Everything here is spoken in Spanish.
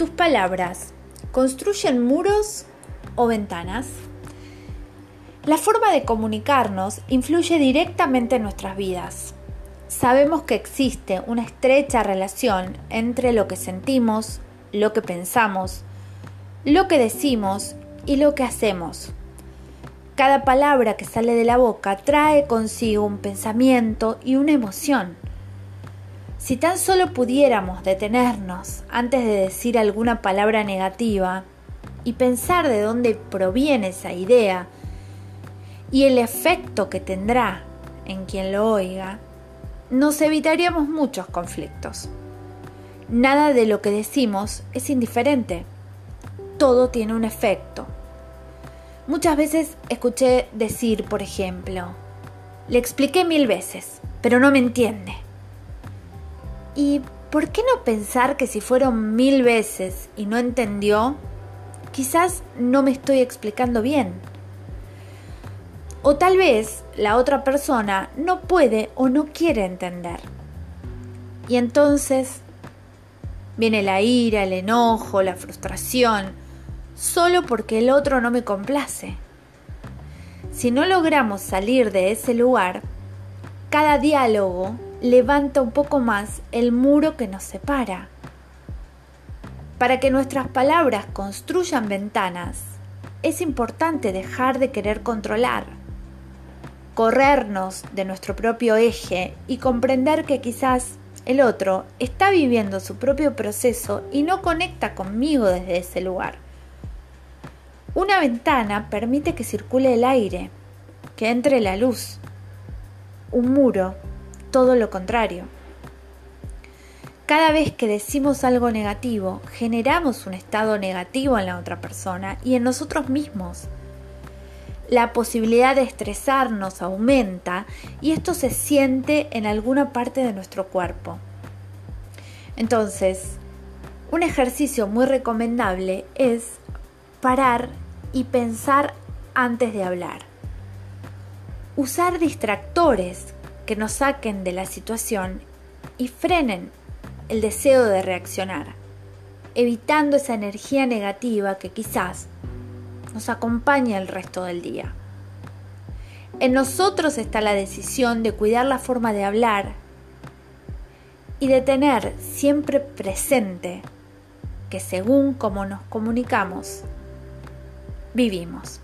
¿Tus palabras construyen muros o ventanas? La forma de comunicarnos influye directamente en nuestras vidas. Sabemos que existe una estrecha relación entre lo que sentimos, lo que pensamos, lo que decimos y lo que hacemos. Cada palabra que sale de la boca trae consigo un pensamiento y una emoción. Si tan solo pudiéramos detenernos antes de decir alguna palabra negativa y pensar de dónde proviene esa idea y el efecto que tendrá en quien lo oiga, nos evitaríamos muchos conflictos. Nada de lo que decimos es indiferente. Todo tiene un efecto. Muchas veces escuché decir, por ejemplo, le expliqué mil veces, pero no me entiende. ¿Y por qué no pensar que si fueron mil veces y no entendió, quizás no me estoy explicando bien? O tal vez la otra persona no puede o no quiere entender. Y entonces viene la ira, el enojo, la frustración, solo porque el otro no me complace. Si no logramos salir de ese lugar, cada diálogo levanta un poco más el muro que nos separa. Para que nuestras palabras construyan ventanas, es importante dejar de querer controlar, corrernos de nuestro propio eje y comprender que quizás el otro está viviendo su propio proceso y no conecta conmigo desde ese lugar. Una ventana permite que circule el aire, que entre la luz. Un muro todo lo contrario. Cada vez que decimos algo negativo, generamos un estado negativo en la otra persona y en nosotros mismos. La posibilidad de estresarnos aumenta y esto se siente en alguna parte de nuestro cuerpo. Entonces, un ejercicio muy recomendable es parar y pensar antes de hablar. Usar distractores que nos saquen de la situación y frenen el deseo de reaccionar, evitando esa energía negativa que quizás nos acompaña el resto del día. En nosotros está la decisión de cuidar la forma de hablar y de tener siempre presente que según como nos comunicamos, vivimos.